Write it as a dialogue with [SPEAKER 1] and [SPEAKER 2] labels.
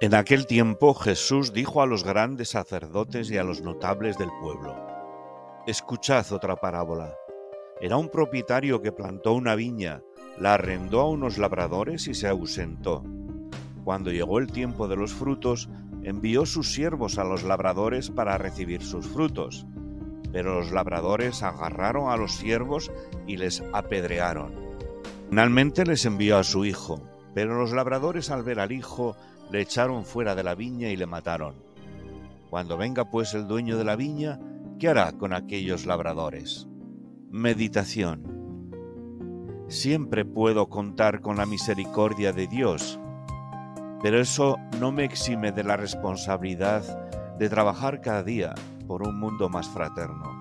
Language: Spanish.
[SPEAKER 1] En aquel tiempo Jesús dijo a los grandes sacerdotes y a los notables del pueblo, Escuchad otra parábola. Era un propietario que plantó una viña, la arrendó a unos labradores y se ausentó. Cuando llegó el tiempo de los frutos, envió sus siervos a los labradores para recibir sus frutos. Pero los labradores agarraron a los siervos y les apedrearon. Finalmente les envió a su hijo, pero los labradores al ver al hijo le echaron fuera de la viña y le mataron. Cuando venga pues el dueño de la viña, ¿qué hará con aquellos labradores? Meditación. Siempre puedo contar con la misericordia de Dios, pero eso no me exime de la responsabilidad de trabajar cada día por un mundo más fraterno.